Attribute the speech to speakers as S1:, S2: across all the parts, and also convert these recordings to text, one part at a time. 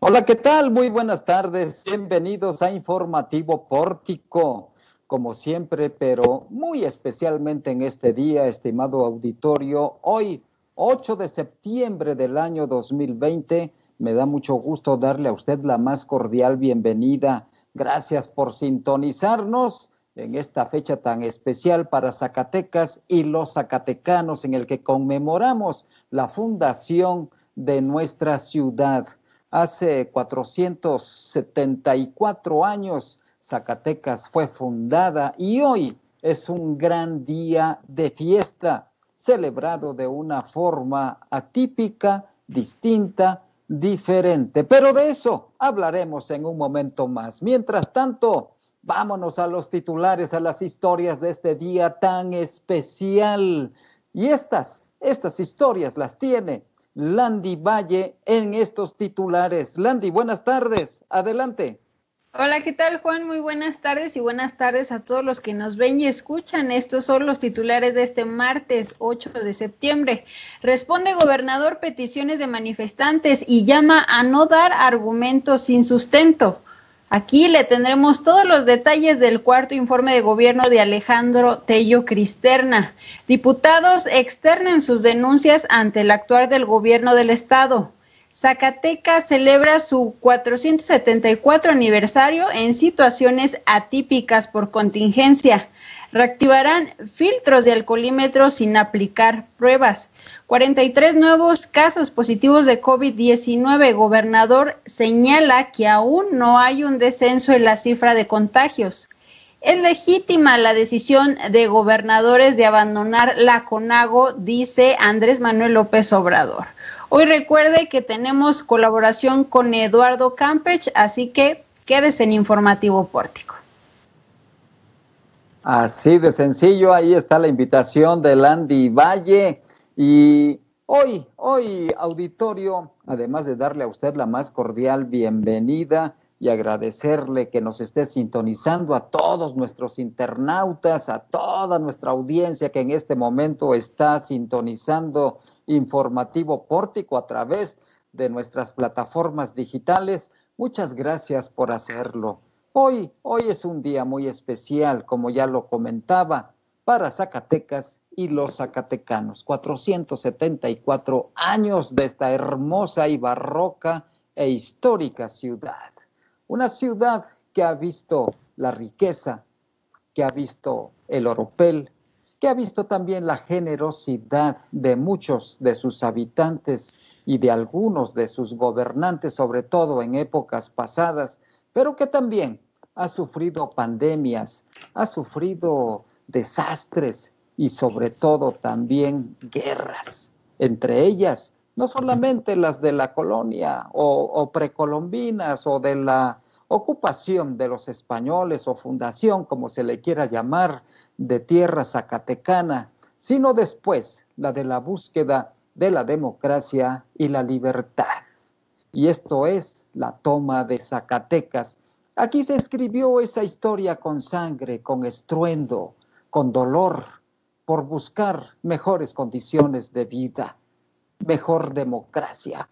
S1: Hola, ¿qué tal? Muy buenas tardes. Bienvenidos a Informativo Pórtico. Como siempre, pero muy especialmente en este día, estimado auditorio, hoy, 8 de septiembre del año 2020, me da mucho gusto darle a usted la más cordial bienvenida. Gracias por sintonizarnos en esta fecha tan especial para Zacatecas y los zacatecanos en el que conmemoramos la fundación de nuestra ciudad. Hace 474 años Zacatecas fue fundada y hoy es un gran día de fiesta, celebrado de una forma atípica, distinta, diferente. Pero de eso hablaremos en un momento más. Mientras tanto, vámonos a los titulares, a las historias de este día tan especial. Y estas, estas historias las tiene Landy Valle en estos titulares. Landy, buenas tardes. Adelante.
S2: Hola, ¿qué tal Juan? Muy buenas tardes y buenas tardes a todos los que nos ven y escuchan. Estos son los titulares de este martes 8 de septiembre. Responde gobernador peticiones de manifestantes y llama a no dar argumentos sin sustento. Aquí le tendremos todos los detalles del cuarto informe de gobierno de Alejandro Tello Cristerna. Diputados externan sus denuncias ante el actuar del gobierno del Estado. Zacatecas celebra su 474 aniversario en situaciones atípicas por contingencia reactivarán filtros de alcoholímetro sin aplicar pruebas. 43 nuevos casos positivos de COVID-19. Gobernador señala que aún no hay un descenso en la cifra de contagios. Es legítima la decisión de gobernadores de abandonar la CONAGO, dice Andrés Manuel López Obrador. Hoy recuerde que tenemos colaboración con Eduardo Campech, así que quédese en Informativo Pórtico.
S1: Así de sencillo, ahí está la invitación de Landy Valle. Y hoy, hoy, auditorio, además de darle a usted la más cordial bienvenida y agradecerle que nos esté sintonizando a todos nuestros internautas, a toda nuestra audiencia que en este momento está sintonizando informativo pórtico a través de nuestras plataformas digitales. Muchas gracias por hacerlo. Hoy, hoy es un día muy especial, como ya lo comentaba, para Zacatecas y los zacatecanos. 474 años de esta hermosa y barroca e histórica ciudad. Una ciudad que ha visto la riqueza, que ha visto el oropel, que ha visto también la generosidad de muchos de sus habitantes y de algunos de sus gobernantes, sobre todo en épocas pasadas, pero que también ha sufrido pandemias, ha sufrido desastres y sobre todo también guerras, entre ellas no solamente las de la colonia o, precolombinas o de la ocupación de los españoles o fundación, como se le quiera llamar, de tierra zacatecana, sino después la de la búsqueda de la democracia y la libertad. Y esto es la toma de Zacatecas Aquí se escribió esa historia con sangre, con estruendo, con dolor, por buscar mejores condiciones de vida, mejor democracia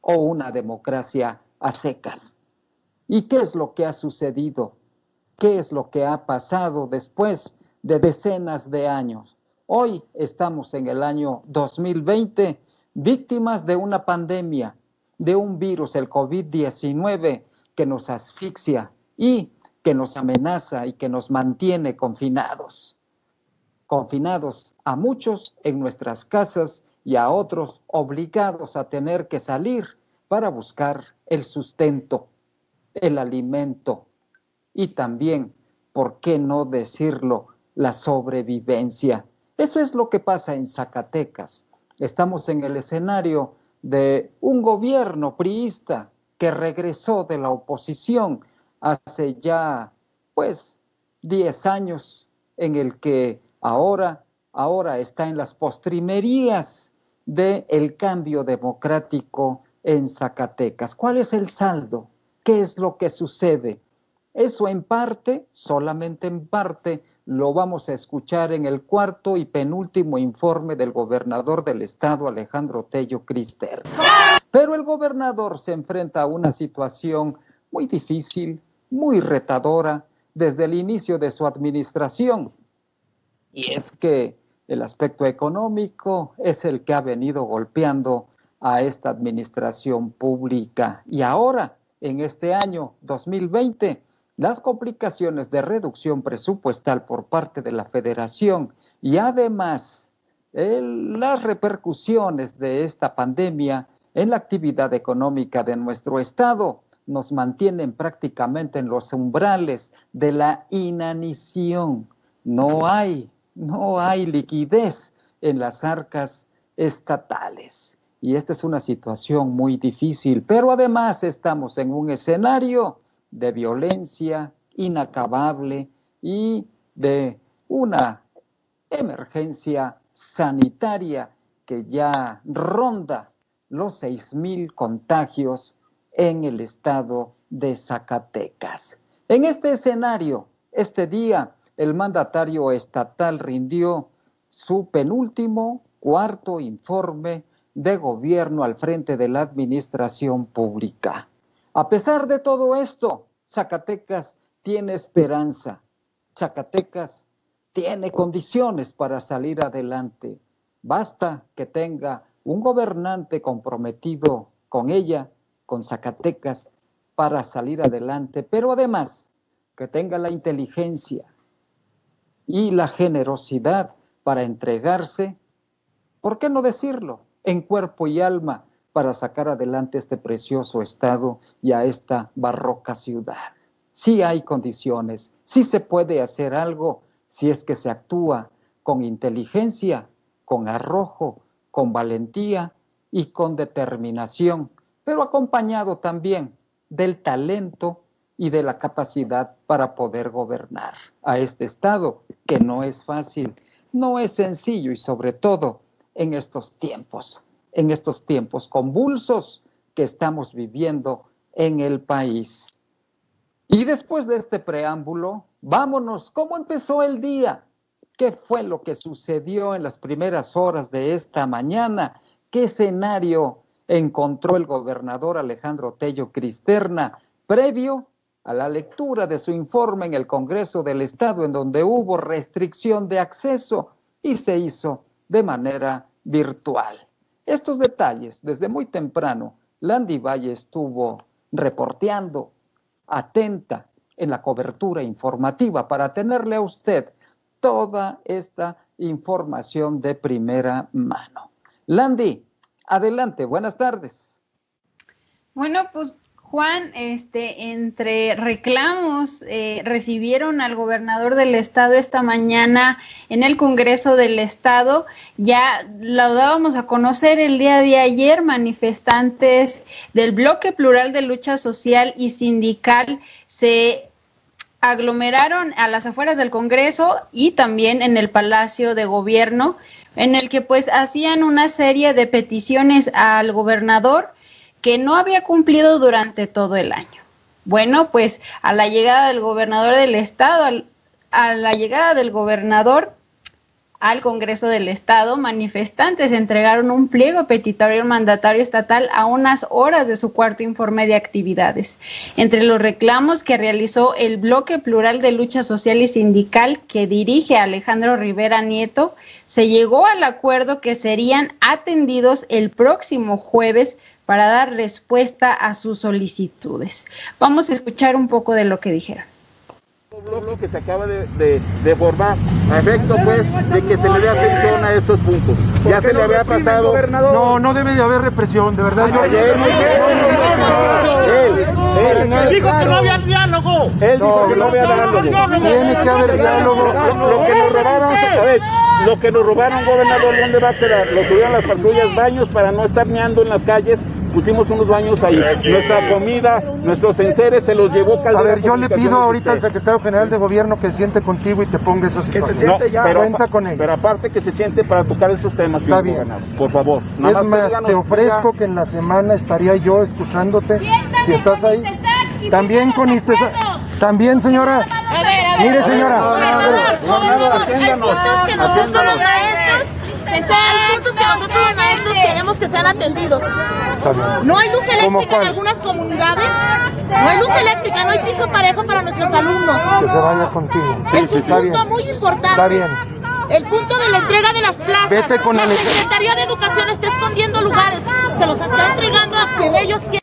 S1: o una democracia a secas. ¿Y qué es lo que ha sucedido? ¿Qué es lo que ha pasado después de decenas de años? Hoy estamos en el año 2020, víctimas de una pandemia, de un virus, el COVID-19, que nos asfixia y que nos amenaza y que nos mantiene confinados. Confinados a muchos en nuestras casas y a otros obligados a tener que salir para buscar el sustento, el alimento y también, ¿por qué no decirlo?, la sobrevivencia. Eso es lo que pasa en Zacatecas. Estamos en el escenario de un gobierno priista que regresó de la oposición hace ya, pues, 10 años, en el que ahora, ahora está en las postrimerías del el cambio democrático en Zacatecas. ¿Cuál es el saldo? ¿Qué es lo que sucede? Eso en parte, solamente en parte, lo vamos a escuchar en el cuarto y penúltimo informe del gobernador del estado, Alejandro Tello Crister. Pero el gobernador se enfrenta a una situación muy difícil, muy retadora desde el inicio de su administración. Y es que el aspecto económico es el que ha venido golpeando a esta administración pública. Y ahora, en este año 2020, las complicaciones de reducción presupuestal por parte de la federación y además las repercusiones de esta pandemia en la actividad económica de nuestro Estado nos mantienen prácticamente en los umbrales de la inanición. No hay, no hay liquidez en las arcas estatales. Y esta es una situación muy difícil, pero además estamos en un escenario de violencia inacabable y de una emergencia sanitaria que ya ronda los mil contagios en el estado de Zacatecas. En este escenario, este día, el mandatario estatal rindió su penúltimo, cuarto informe de gobierno al frente de la administración pública. A pesar de todo esto, Zacatecas tiene esperanza. Zacatecas tiene condiciones para salir adelante. Basta que tenga un gobernante comprometido con ella, con Zacatecas, para salir adelante, pero además que tenga la inteligencia y la generosidad para entregarse, ¿por qué no decirlo? En cuerpo y alma para sacar adelante este precioso estado y a esta barroca ciudad. Sí hay condiciones, sí se puede hacer algo si es que se actúa con inteligencia, con arrojo, con valentía y con determinación, pero acompañado también del talento y de la capacidad para poder gobernar a este Estado, que no es fácil, no es sencillo y sobre todo en estos tiempos en estos tiempos convulsos que estamos viviendo en el país. Y después de este preámbulo, vámonos, ¿cómo empezó el día? ¿Qué fue lo que sucedió en las primeras horas de esta mañana? ¿Qué escenario encontró el gobernador Alejandro Tello Cristerna previo a la lectura de su informe en el Congreso del Estado, en donde hubo restricción de acceso y se hizo de manera virtual? Estos detalles, desde muy temprano, Landy Valle estuvo reporteando, atenta en la cobertura informativa para tenerle a usted toda esta información de primera mano. Landy, adelante, buenas tardes.
S2: Bueno, pues Juan, este, entre reclamos, eh, recibieron al gobernador del estado esta mañana en el Congreso del Estado. Ya lo dábamos a conocer el día de ayer, manifestantes del Bloque Plural de Lucha Social y Sindical se aglomeraron a las afueras del Congreso y también en el Palacio de Gobierno, en el que pues hacían una serie de peticiones al gobernador que no había cumplido durante todo el año. Bueno, pues a la llegada del gobernador del estado, a la llegada del gobernador al Congreso del Estado, manifestantes entregaron un pliego petitorio al mandatario estatal a unas horas de su cuarto informe de actividades. Entre los reclamos que realizó el bloque plural de lucha social y sindical que dirige Alejandro Rivera Nieto, se llegó al acuerdo que serían atendidos el próximo jueves para dar respuesta a sus solicitudes. Vamos a escuchar un poco de lo que dijeron
S3: que se acaba de, de, formar a efecto pues de que se le dé atención a estos puntos. Ya se le había pasado.
S4: No, no debe de haber represión, de verdad. Yo...
S3: Él, dijo que no había diálogo. Él dijo que no había diálogo.
S4: Tiene que haber diálogo.
S3: Lo, que nos robaron, lo que nos robaron, gobernador, ¿dónde va a quedar? Lo subieron las patrullas baños para no estar meando en las calles pusimos unos baños ahí. Nuestra comida, nuestros enseres se los llevó
S4: Caldera. A ver, yo le pido ahorita al secretario general de gobierno que siente contigo y te ponga esas situación.
S3: Que se siente ya. Pero, Cuenta con él. Pero aparte que se siente para tocar estos temas.
S4: Está bien.
S3: por favor.
S4: es más, te ofrezco que en la semana estaría yo escuchándote. si estás ahí. También con este... También, señora. A ver, a ver. Mire, señora.
S5: Atiéndanos. Atiéndanos. Que sean atendidos. No hay luz eléctrica en algunas comunidades. No hay luz eléctrica, no hay piso parejo para nuestros alumnos.
S6: Que se vaya contigo.
S5: es un punto muy importante.
S6: Está bien.
S5: El punto de la entrega de las plazas.
S6: Vete con
S5: la
S6: la
S5: Secretaría de Educación está escondiendo lugares. Se los está entregando a quien ellos quieren.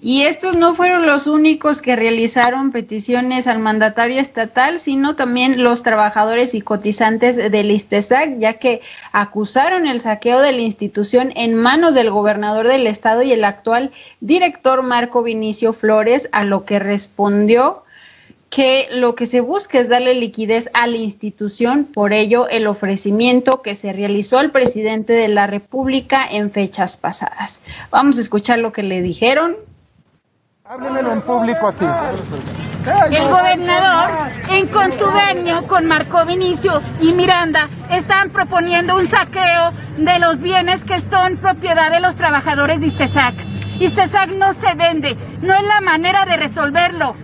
S2: Y estos no fueron los únicos que realizaron peticiones al mandatario estatal, sino también los trabajadores y cotizantes del ISTESAC, ya que acusaron el saqueo de la institución en manos del gobernador del estado y el actual director Marco Vinicio Flores, a lo que respondió que lo que se busca es darle liquidez a la institución, por ello el ofrecimiento que se realizó al presidente de la República en fechas pasadas. Vamos a escuchar lo que le dijeron
S6: Háblemelo en público aquí.
S7: El gobernador, en contubernio con Marco Vinicio y Miranda, están proponiendo un saqueo de los bienes que son propiedad de los trabajadores de ISTESAC. ISTESAC no se vende, no es la manera de resolverlo.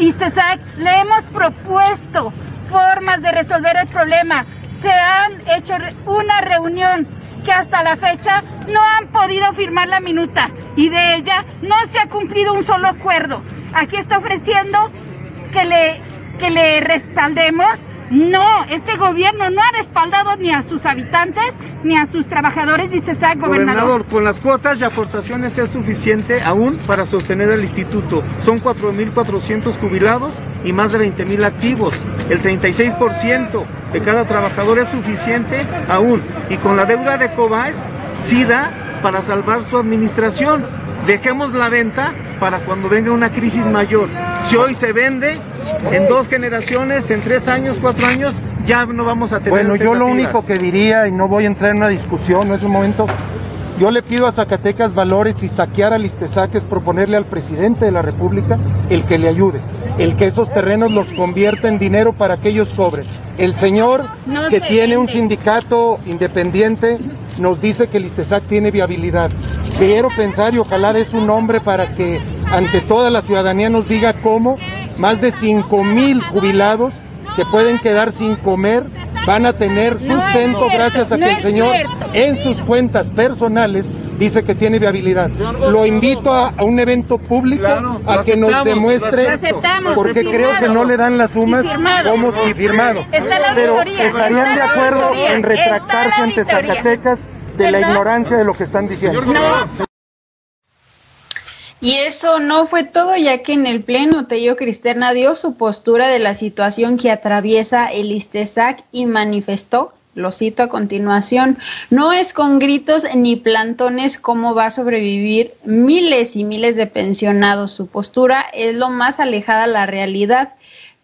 S7: ISTESAC le hemos propuesto formas de resolver el problema. Se han hecho una reunión que hasta la fecha no han podido firmar la minuta y de ella no se ha cumplido un solo acuerdo. Aquí está ofreciendo que le, que le respaldemos. No, este gobierno no ha respaldado ni a sus habitantes ni a sus trabajadores, dice está gobernador.
S8: Gobernador, con las cuotas y aportaciones es suficiente aún para sostener el instituto. Son 4.400 jubilados y más de 20.000 activos. El 36% de cada trabajador es suficiente aún. Y con la deuda de Cobaes, sí da para salvar su administración. Dejemos la venta para cuando venga una crisis mayor. Si hoy se vende, en dos generaciones, en tres años, cuatro años, ya no vamos a tener.
S6: Bueno, yo lo único que diría, y no voy a entrar en una discusión, no es un momento, yo le pido a Zacatecas Valores y saquear al Istezac es proponerle al presidente de la República el que le ayude, el que esos terrenos los convierta en dinero para que ellos cobren. El señor
S7: No
S6: que
S7: se
S6: tiene un sindicato independiente nos dice que el Istezac tiene viabilidad. Quiero pensar y ojalá des un nombre para que ante toda la ciudadanía nos diga cómo más de 5 mil jubilados que pueden quedar sin comer van a tener
S7: No
S6: sustento
S7: cierto,
S6: gracias a
S7: no
S6: que el señor
S7: cierto.
S6: en sus cuentas personales dice que tiene viabilidad. Lo invito a, a un evento público
S8: Claro,
S6: a que nos demuestre porque creo que no le dan las sumas como y firmado. Pero estarían
S7: está
S6: de acuerdo en retractarse ante. Zacatecas de la ignorancia de lo que están diciendo.
S2: Y eso no fue todo, ya que en el Pleno Tello Cristerna dio su postura de la situación que atraviesa el ISTESAC y manifestó, lo cito a continuación, no es con gritos ni plantones cómo va a sobrevivir miles y miles de pensionados. Su postura es lo más alejada a la realidad.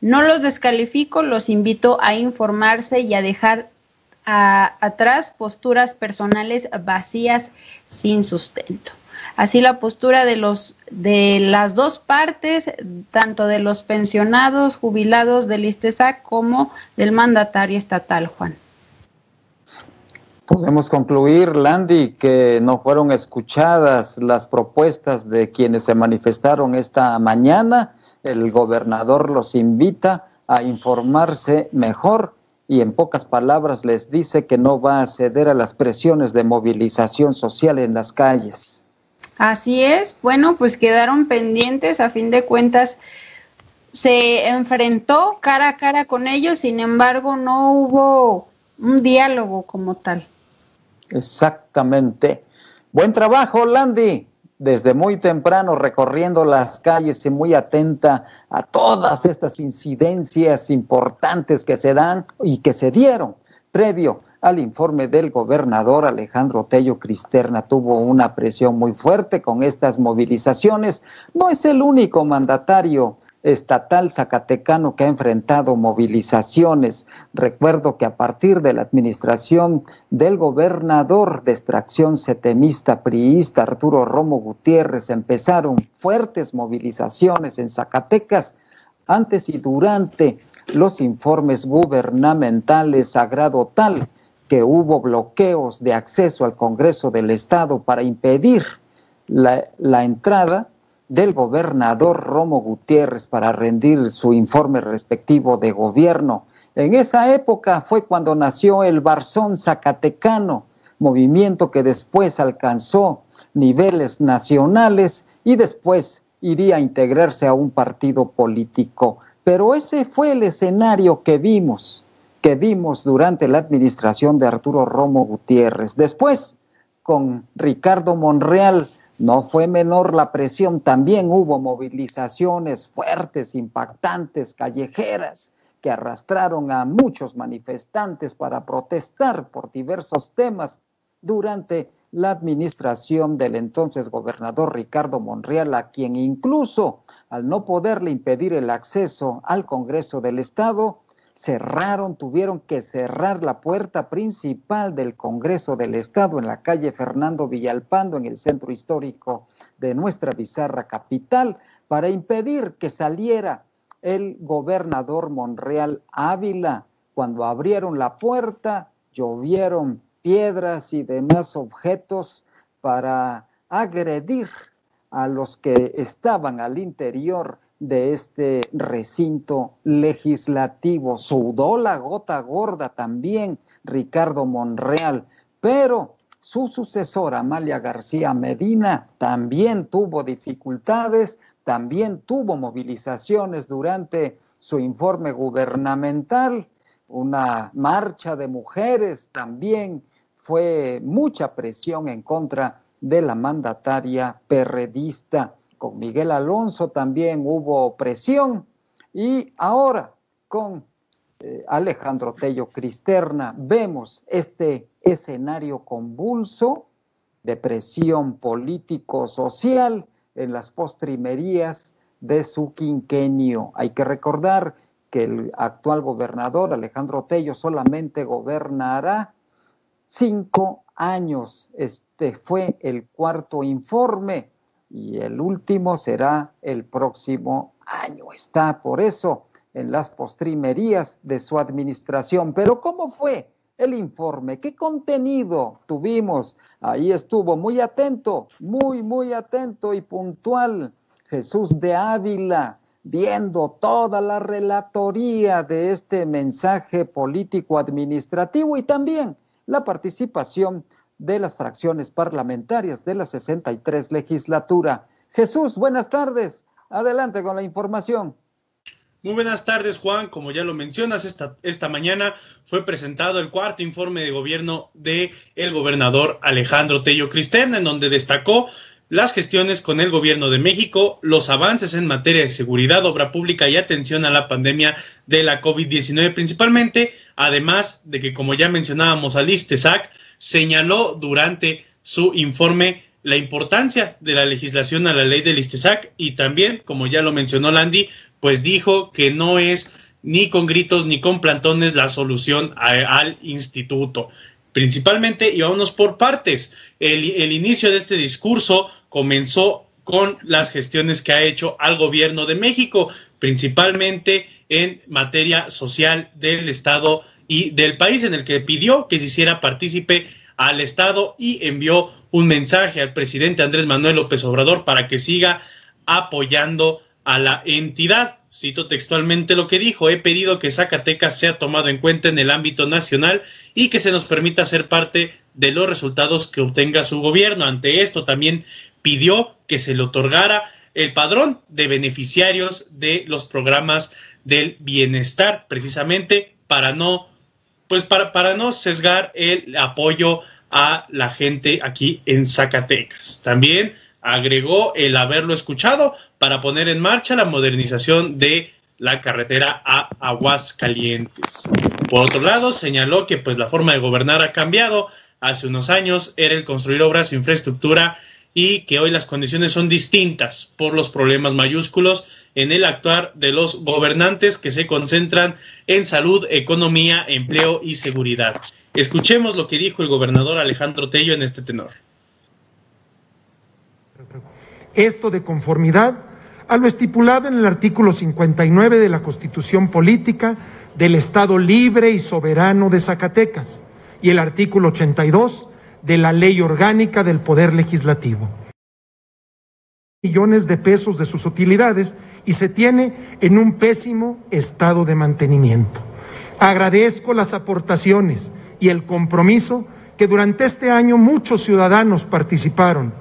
S2: No los descalifico, los invito a informarse y a dejar atrás posturas personales vacías sin sustento. Así la postura de los de las dos partes, tanto de los pensionados, jubilados del ISTESAC como del mandatario estatal, Juan.
S1: Podemos concluir, Landy, que no fueron escuchadas las propuestas de quienes se manifestaron esta mañana. El gobernador los invita a informarse mejor y en pocas palabras les dice que no va a ceder a las presiones de movilización social en las calles.
S2: Así es, bueno, pues quedaron pendientes, a fin de cuentas se enfrentó cara a cara con ellos, sin embargo no hubo un diálogo como tal.
S1: Exactamente. Buen trabajo, Landy. Desde muy temprano recorriendo las calles y muy atenta a todas estas incidencias importantes que se dan y que se dieron previo al informe del gobernador Alejandro Tello Cristerna. Tuvo una presión muy fuerte con estas movilizaciones. No es el único mandatario estatal zacatecano que ha enfrentado movilizaciones. Recuerdo que a partir de la administración del gobernador de extracción setemista priista Arturo Romo Gutiérrez empezaron fuertes movilizaciones en Zacatecas antes y durante los informes gubernamentales a grado tal que hubo bloqueos de acceso al Congreso del Estado para impedir la, la entrada del gobernador Romo Gutiérrez para rendir su informe respectivo de gobierno. En esa época fue cuando nació el Barzón Zacatecano, movimiento que después alcanzó niveles nacionales y después iría a integrarse a un partido político. Pero ese fue el escenario que vimos, que vimos durante la administración de Arturo Romo Gutiérrez. Después, con Ricardo Monreal, no fue menor la presión, también hubo movilizaciones fuertes, impactantes, callejeras, que arrastraron a muchos manifestantes para protestar por diversos temas durante la administración del entonces gobernador Ricardo Monreal, a quien incluso al no poderle impedir el acceso al Congreso del Estado, cerraron, tuvieron que cerrar la puerta principal del Congreso del Estado en la calle Fernando Villalpando, en el centro histórico de nuestra bizarra capital, para impedir que saliera el gobernador Monreal Ávila. Cuando abrieron la puerta, llovieron piedras y demás objetos para agredir a los que estaban al interior de este recinto legislativo. Sudó la gota gorda también Ricardo Monreal, pero su sucesora Amalia García Medina también tuvo dificultades, también tuvo movilizaciones durante su informe gubernamental, una marcha de mujeres también fue mucha presión en contra de la mandataria perredista. Con Miguel Alonso también hubo presión y ahora con eh, Alejandro Tello Cristerna vemos este escenario convulso de presión político-social en las postrimerías de su quinquenio. Hay que recordar que el actual gobernador Alejandro Tello solamente gobernará cinco años. Este fue el cuarto informe y el último será el próximo año. Está por eso en las postrimerías de su administración. Pero ¿cómo fue el informe? ¿Qué contenido tuvimos? Ahí estuvo muy atento, muy, muy atento y puntual Jesús de Ávila, viendo toda la relatoría de este mensaje político administrativo y también la participación de las fracciones parlamentarias de la 63 legislatura. Jesús, buenas tardes. Adelante con la información.
S9: Muy buenas tardes, Juan. Como ya lo mencionas, esta, esta mañana fue presentado el cuarto informe de gobierno de el gobernador Alejandro Tello Cristerna, en donde destacó las gestiones con el gobierno de México, los avances en materia de seguridad, obra pública y atención a la pandemia de la COVID-19 principalmente, además de que, como ya mencionábamos, al ISTESAC señaló durante su informe la importancia de la legislación a la ley del ISTESAC y también, como ya lo mencionó Landy, pues dijo que no es ni con gritos ni con plantones la solución al instituto principalmente, y vámonos por partes. El, inicio de este discurso comenzó con las gestiones que ha hecho al gobierno de México, principalmente en materia social del Estado y del país, en el que pidió que se hiciera partícipe al Estado y envió un mensaje al presidente Andrés Manuel López Obrador para que siga apoyando a la entidad. Cito textualmente lo que dijo, he pedido que Zacatecas sea tomado en cuenta en el ámbito nacional y que se nos permita ser parte de los resultados que obtenga su gobierno. Ante esto también pidió que se le otorgara el padrón de beneficiarios de los programas del bienestar, precisamente para no, pues para, para no sesgar el apoyo a la gente aquí en Zacatecas. También agregó el haberlo escuchado para poner en marcha la modernización de la carretera a Aguascalientes. Por otro lado, señaló que pues la forma de gobernar ha cambiado. Hace unos años era el construir obras, infraestructura y que hoy las condiciones son distintas por los problemas mayúsculos en el actuar de los gobernantes que se concentran en salud, economía, empleo y seguridad. Escuchemos lo que dijo el gobernador Alejandro Tello en este tenor.
S4: Esto de conformidad a lo estipulado en el artículo 59 de la Constitución Política del Estado Libre y Soberano de Zacatecas y el artículo 82 de la Ley Orgánica del Poder Legislativo. Millones de pesos de sus utilidades y se tiene en un pésimo estado de mantenimiento. Agradezco las aportaciones y el compromiso que durante este año muchos ciudadanos participaron.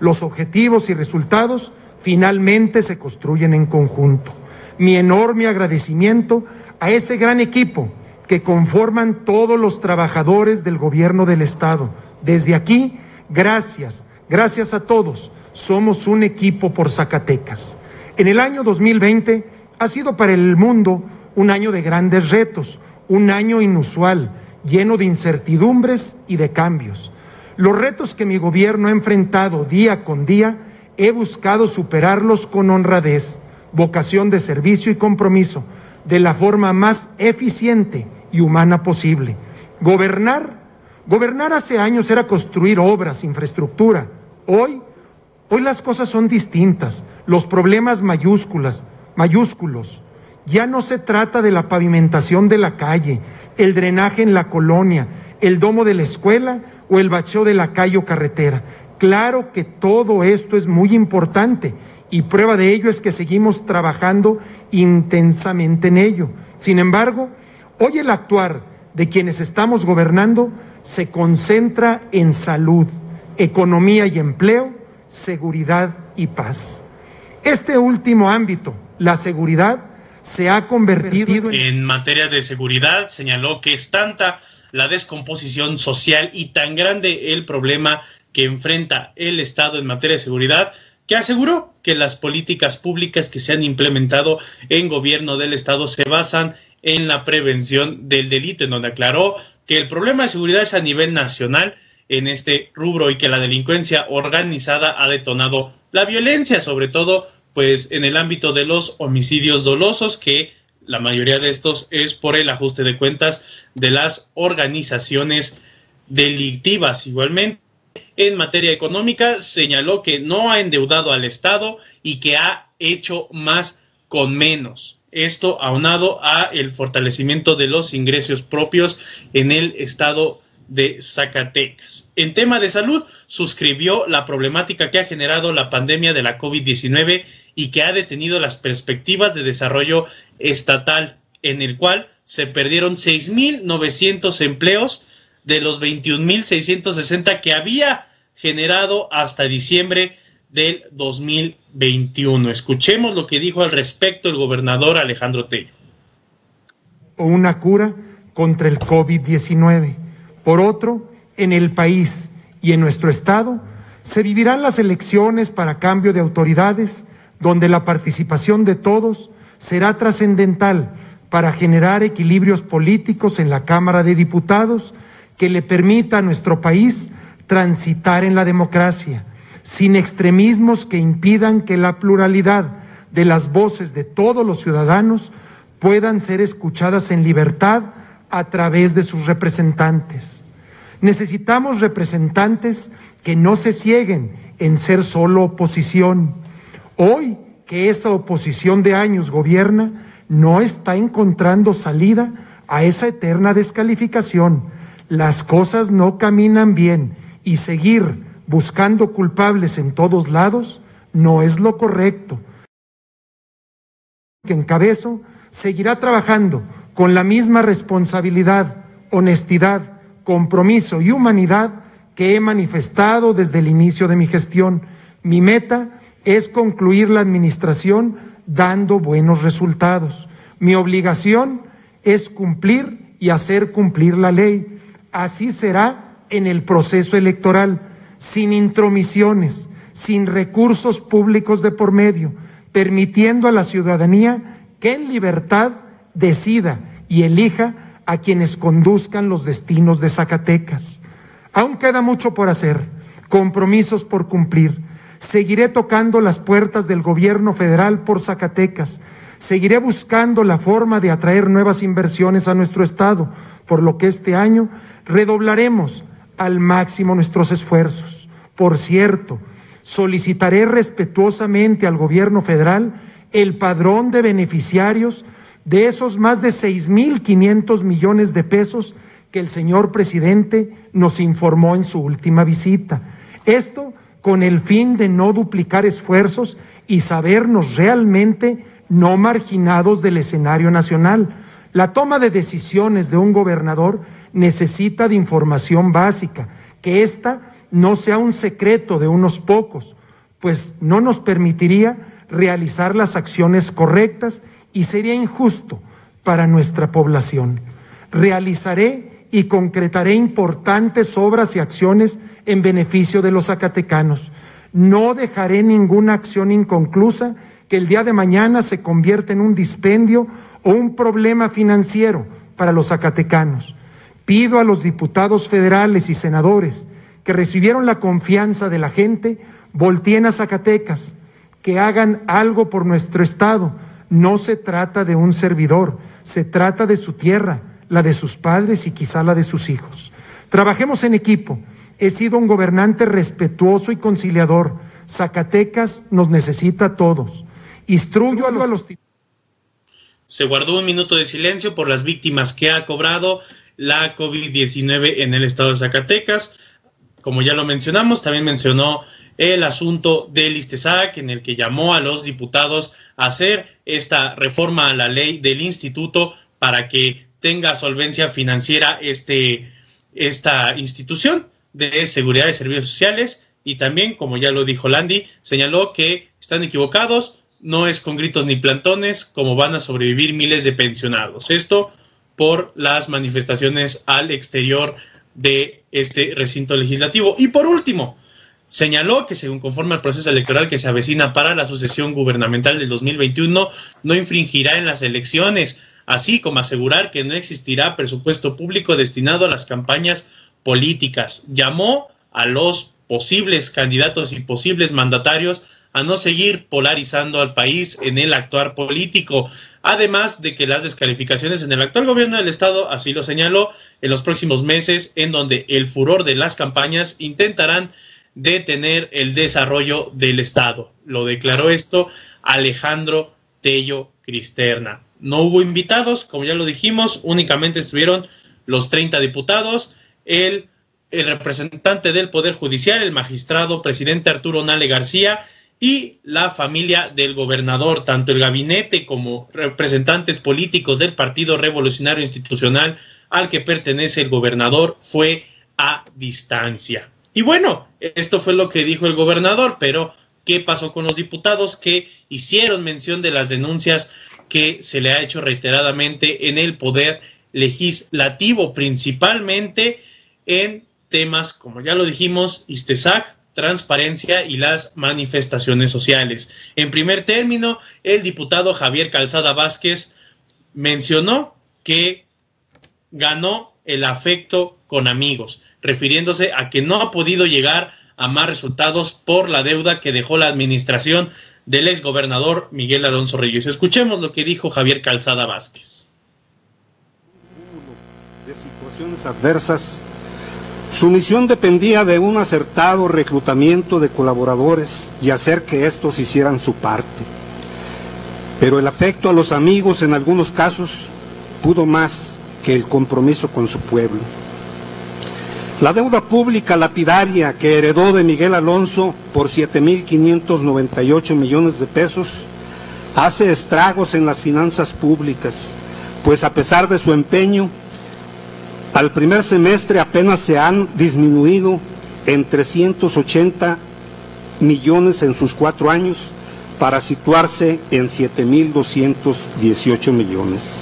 S4: Los objetivos y resultados finalmente se construyen en conjunto. Mi enorme agradecimiento a ese gran equipo que conforman todos los trabajadores del gobierno del Estado. Desde aquí, gracias, gracias a todos. Somos un equipo por Zacatecas. En el año 2020 ha sido para el mundo un año de grandes retos, un año inusual, lleno de incertidumbres y de cambios. Los retos que mi gobierno ha enfrentado día con día, he buscado superarlos con honradez, vocación de servicio y compromiso, de la forma más eficiente y humana posible. Gobernar, gobernar hace años era construir obras, infraestructura. Hoy, hoy las cosas son distintas, los problemas mayúsculas, mayúsculos. Ya no se trata de la pavimentación de la calle, el drenaje en la colonia, el domo de la escuela o el bacheo de la calle o carretera. Claro que todo esto es muy importante y prueba de ello es que seguimos trabajando intensamente en ello. Sin embargo, hoy el actuar de quienes estamos gobernando se concentra en salud, economía y empleo, seguridad y paz. Este último ámbito, la seguridad, se ha convertido
S9: en... En materia de seguridad, señaló que es tanta la descomposición social y tan grande el problema que enfrenta el Estado en materia de seguridad que aseguró que las políticas públicas que se han implementado en gobierno del Estado se basan en la prevención del delito, en donde aclaró que el problema de seguridad es a nivel nacional en este rubro y que la delincuencia organizada ha detonado la violencia, sobre todo pues en el ámbito de los homicidios dolosos, que la mayoría de estos es por el ajuste de cuentas de las organizaciones delictivas. Igualmente, en materia económica, señaló que no ha endeudado al Estado y que ha hecho más con menos. Esto aunado a el fortalecimiento de los ingresos propios en el estado de Zacatecas. En tema de salud, suscribió la problemática que ha generado la pandemia de la COVID-19 y que ha detenido las perspectivas de desarrollo estatal, en el cual se perdieron 6.900 empleos de los 21.660 que había generado hasta diciembre del 2021. Escuchemos lo que dijo al respecto el gobernador Alejandro Tello.
S4: Una cura contra el COVID-19. Por otro, en el país y en nuestro estado se vivirán las elecciones para cambio de autoridades, donde la participación de todos será trascendental para generar equilibrios políticos en la Cámara de Diputados que le permita a nuestro país transitar en la democracia, sin extremismos que impidan que la pluralidad de las voces de todos los ciudadanos puedan ser escuchadas en libertad a través de sus representantes. Necesitamos representantes que no se cieguen en ser solo oposición. Hoy que esa oposición de años gobierna, no está encontrando salida a esa eterna descalificación las cosas no caminan bien y seguir buscando culpables en todos lados no es lo correcto. Que encabezo seguirá trabajando con la misma responsabilidad, honestidad, compromiso y humanidad que he manifestado desde el inicio de mi gestión. Mi meta es concluir la administración dando buenos resultados. Mi obligación es cumplir y hacer cumplir la ley Así será en el proceso electoral, sin intromisiones, sin recursos públicos de por medio, permitiendo a la ciudadanía que en libertad decida y elija a quienes conduzcan los destinos de Zacatecas. Aún queda mucho por hacer, compromisos por cumplir. Seguiré tocando las puertas del gobierno federal por Zacatecas. Seguiré buscando la forma de atraer nuevas inversiones a nuestro Estado, por lo que este año redoblaremos al máximo nuestros esfuerzos. Por cierto, solicitaré respetuosamente al gobierno federal el padrón de beneficiarios de esos más de 6.500 millones de pesos que el señor presidente nos informó en su última visita. Esto con el fin de no duplicar esfuerzos y sabernos realmente no marginados del escenario nacional. La toma de decisiones de un gobernador necesita de información básica, que ésta no sea un secreto de unos pocos, pues no nos permitiría realizar las acciones correctas y sería injusto para nuestra población. Realizaré y concretaré importantes obras y acciones en beneficio de los zacatecanos. No dejaré ninguna acción inconclusa que el día de mañana se convierta en un dispendio o un problema financiero para los zacatecanos. Pido a los diputados federales y senadores que recibieron la confianza de la gente, volteen a Zacatecas, que hagan algo por nuestro Estado. No se trata de un servidor, se trata de su tierra, la de sus padres y quizá la de sus hijos. Trabajemos en equipo. He sido un gobernante respetuoso y conciliador. Zacatecas nos necesita a todos. Instruyo a los, a los...
S9: Se guardó un minuto de silencio por las víctimas que ha cobrado la COVID-19 en el estado de Zacatecas. Como ya lo mencionamos, también mencionó el asunto del ISTESAC, en el que llamó a los diputados a hacer esta reforma a la ley del instituto para que tenga solvencia financiera este, esta institución de seguridad de servicios sociales. Y también, como ya lo dijo Landy, señaló que están equivocados, no es con gritos ni plantones como van a sobrevivir miles de pensionados. Esto por las manifestaciones al exterior de este recinto legislativo. Y por último, señaló que según conforme al proceso electoral que se avecina para la sucesión gubernamental del 2021, no infringirá en las elecciones, así como asegurar que no existirá presupuesto público destinado a las campañas políticas. Llamó a los posibles candidatos y posibles mandatarios a no seguir polarizando al país en el actuar político. Además de que las descalificaciones en el actual gobierno del Estado, así lo señaló, en los próximos meses, en donde el furor de las campañas intentarán detener el desarrollo del Estado. Lo declaró esto Alejandro Tello Cristerna. No hubo invitados, como ya lo dijimos, únicamente estuvieron los 30 diputados, el, el representante del Poder Judicial, el magistrado presidente Arturo Nale García, y la familia del gobernador, tanto el gabinete como representantes políticos del Partido Revolucionario Institucional al que pertenece el gobernador, fue a distancia. Y bueno, esto fue lo que dijo el gobernador, pero ¿qué pasó con los diputados que hicieron mención de las denuncias que se le ha hecho reiteradamente en el poder legislativo, principalmente en temas, como ya lo dijimos, ISTESAC, transparencia y las manifestaciones sociales. En primer término, el diputado Javier Calzada Vázquez mencionó que ganó el afecto con amigos, refiriéndose a que no ha podido llegar a más resultados por la deuda que dejó la administración del exgobernador Miguel Alonso Reyes. Escuchemos lo que dijo Javier Calzada Vázquez.
S10: De situaciones adversas su misión dependía de un acertado reclutamiento de colaboradores y hacer que estos hicieran su parte. Pero el afecto a los amigos en algunos casos pudo más que el compromiso con su pueblo. La deuda pública lapidaria que heredó de Miguel Alonso por 7.598 millones de pesos hace estragos en las finanzas públicas, pues a pesar de su empeño, al primer semestre apenas se han disminuido en 380 millones en sus cuatro años para situarse en 7.218 millones.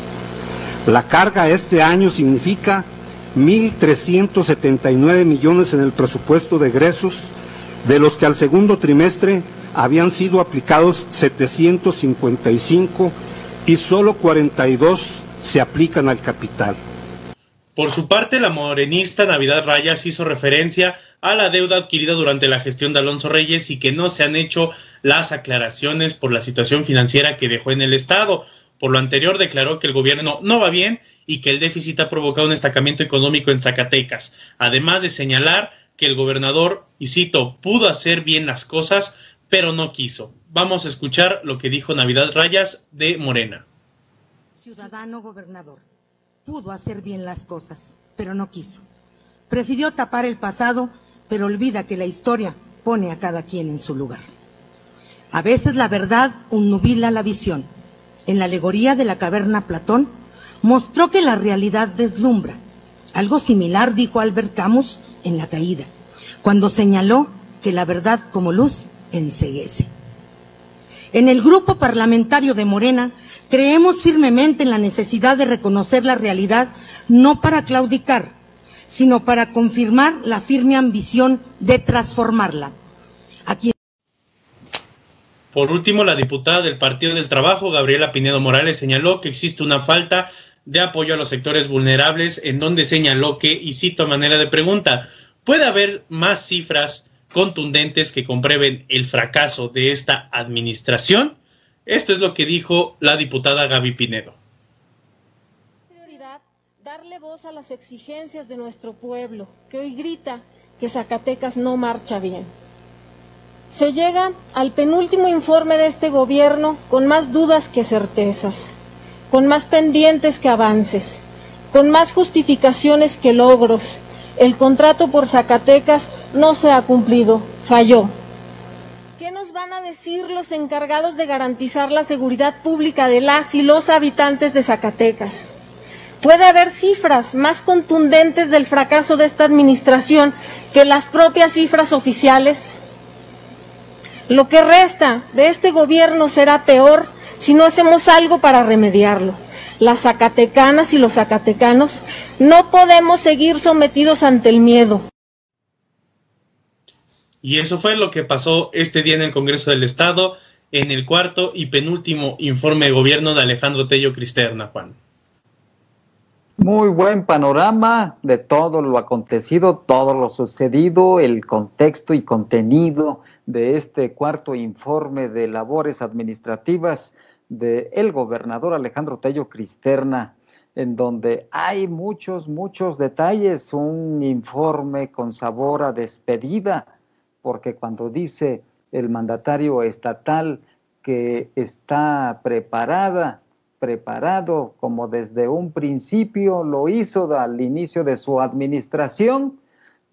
S10: La carga este año significa 1.379 millones en el presupuesto de egresos, de los que al segundo trimestre habían sido aplicados 755 y solo 42 se aplican al capital.
S9: Por su parte, la morenista Navidad Rayas hizo referencia a la deuda adquirida durante la gestión de Alonso Reyes y que no se han hecho las aclaraciones por la situación financiera que dejó en el Estado. Por lo anterior, declaró que el gobierno no va bien y que el déficit ha provocado un estancamiento económico en Zacatecas, además de señalar que el gobernador, y cito, pudo hacer bien las cosas, pero no quiso. Vamos a escuchar lo que dijo Navidad Rayas de Morena.
S11: Ciudadano gobernador pudo hacer bien las cosas, pero no quiso. Prefirió tapar el pasado, pero olvida que la historia pone a cada quien en su lugar. A veces la verdad unnubila la visión. En la alegoría de la caverna Platón mostró que la realidad deslumbra. Algo similar dijo Albert Camus en La Caída, cuando señaló que la verdad como luz enseguece. En el grupo parlamentario de Morena creemos firmemente en la necesidad de reconocer la realidad no para claudicar, sino para confirmar la firme ambición de transformarla. Aquí
S9: por último, la diputada del Partido del Trabajo, Gabriela Pinedo Morales, señaló que existe una falta de apoyo a los sectores vulnerables, en donde señaló que, y cito manera de pregunta, ¿puede haber más cifras contundentes que comprueben el fracaso de esta administración? Esto es lo que dijo la diputada Gaby Pinedo.
S12: Prioridad, darle voz a las exigencias de nuestro pueblo, que hoy grita que Zacatecas no marcha bien. Se llega al penúltimo informe de este gobierno con más dudas que certezas, con más pendientes que avances, con más justificaciones que logros. El contrato por Zacatecas no se ha cumplido, falló. ¿Qué nos van a decir los encargados de garantizar la seguridad pública de las y los habitantes de Zacatecas? Puede haber cifras más contundentes del fracaso de esta administración que las propias cifras oficiales. Lo que resta de este gobierno será peor si no hacemos algo para remediarlo. Las zacatecanas y los zacatecanos no podemos seguir sometidos ante el miedo.
S9: Y eso fue lo que pasó este día en el Congreso del Estado, en el cuarto y penúltimo informe de gobierno de Alejandro Tello Cristerna, Juan.
S1: Muy buen panorama de todo lo acontecido, todo lo sucedido, el contexto y contenido de este cuarto informe de labores administrativas del el gobernador Alejandro Tello Cristerna, en donde hay muchos, muchos detalles, un informe con sabor a despedida, porque cuando dice el mandatario estatal que está preparada, preparado como desde un principio lo hizo al inicio de su administración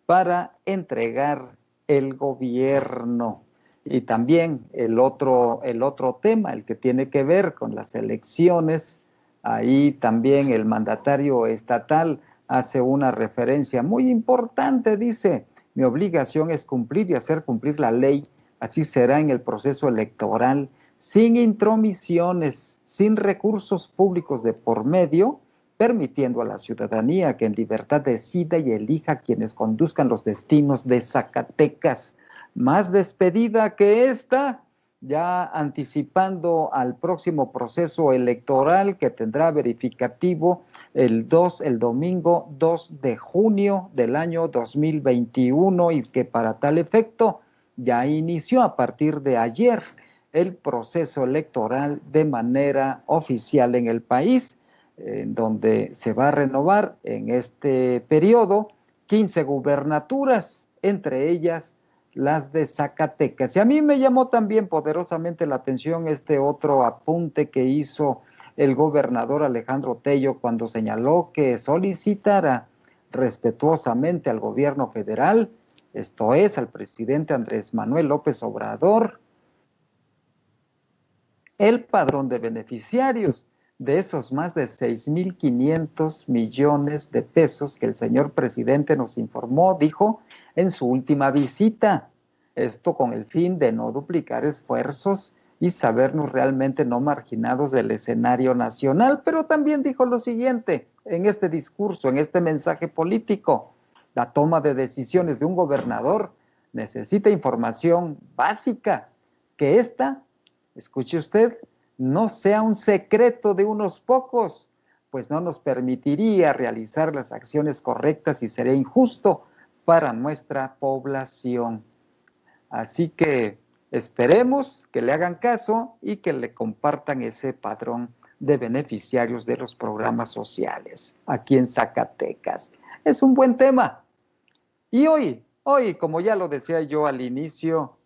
S1: para entregar el gobierno. Y también el otro, el otro tema, el que tiene que ver con las elecciones, ahí también el mandatario estatal hace una referencia muy importante, dice, mi obligación es cumplir y hacer cumplir la ley, así será en el proceso electoral, sin intromisiones, sin recursos públicos de por medio, permitiendo a la ciudadanía que en libertad decida y elija quienes conduzcan los destinos de Zacatecas. Más despedida que esta, ya anticipando al próximo proceso electoral que tendrá verificativo el 2, el domingo 2 de junio del año 2021 y que para tal efecto ya inició a partir de ayer el proceso electoral de manera oficial en el país en donde se va a renovar en este periodo 15 gubernaturas, entre ellas las de Zacatecas. Y a mí me llamó también poderosamente la atención este otro apunte que hizo el gobernador Alejandro Tello cuando señaló que solicitara respetuosamente al gobierno federal, esto es, al presidente Andrés Manuel López Obrador, el padrón de beneficiarios de esos más de 6.500 millones de pesos que el señor presidente nos informó, dijo, en su última visita. Esto con el fin de no duplicar esfuerzos y sabernos realmente no marginados del escenario nacional, pero también dijo lo siguiente en este discurso, en este mensaje político, la toma de decisiones de un gobernador necesita información básica, que esta, escuche usted, no sea un secreto de unos pocos, pues no nos permitiría realizar las acciones correctas y sería injusto para nuestra población. Así que esperemos que le hagan caso y que le compartan ese patrón de beneficiarios de los programas sociales aquí en Zacatecas. Es un buen tema. Y hoy, hoy, como ya lo decía yo al inicio,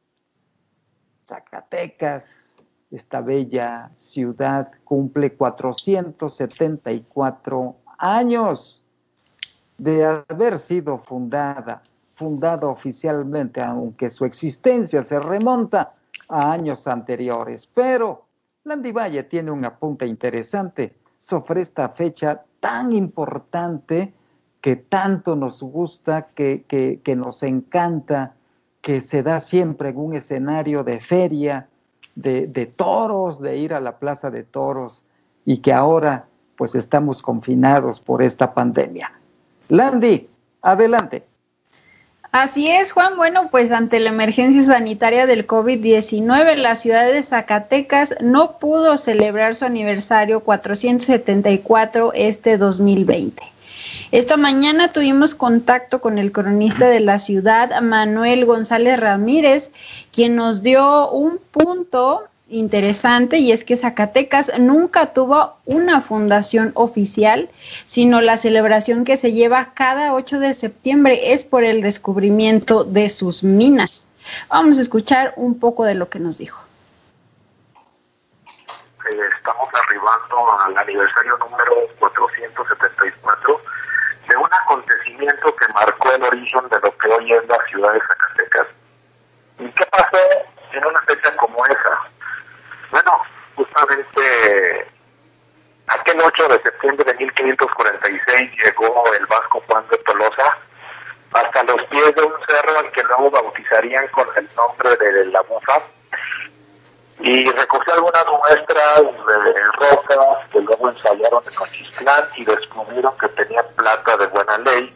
S1: Zacatecas esta bella ciudad cumple 474 años de haber sido fundada, fundada oficialmente, aunque su existencia se remonta a años anteriores. Pero Landivalle tiene un apunte interesante sobre esta fecha tan importante que tanto nos gusta, que, que, nos encanta, que se da siempre en un escenario de feria, de, toros, de ir a la plaza de toros, y que ahora pues estamos confinados por esta pandemia. Landy, adelante.
S2: Así es, Juan. Bueno, pues ante la emergencia sanitaria del COVID-19, la ciudad de Zacatecas no pudo celebrar su aniversario 474 este 2020. Esta mañana tuvimos contacto con el cronista de la ciudad, Manuel González Ramírez, quien nos dio un punto interesante y es que Zacatecas nunca tuvo una fundación oficial, sino la celebración que se lleva cada 8 de septiembre es por el descubrimiento de sus minas. Vamos a escuchar un poco de lo que nos dijo.
S13: Eh, estamos arribando al aniversario número 474 de un acontecimiento que marcó el origen de lo que hoy es la ciudad de Zacatecas. ¿Y qué pasó en una fecha como esa? Bueno, justamente aquel 8 de septiembre de 1546 llegó el vasco Juan de Tolosa hasta los pies de un cerro al que luego bautizarían con el nombre de la Bufa y recogió algunas muestras de rocas que luego ensayaron en Ochistlán y tenían buena ley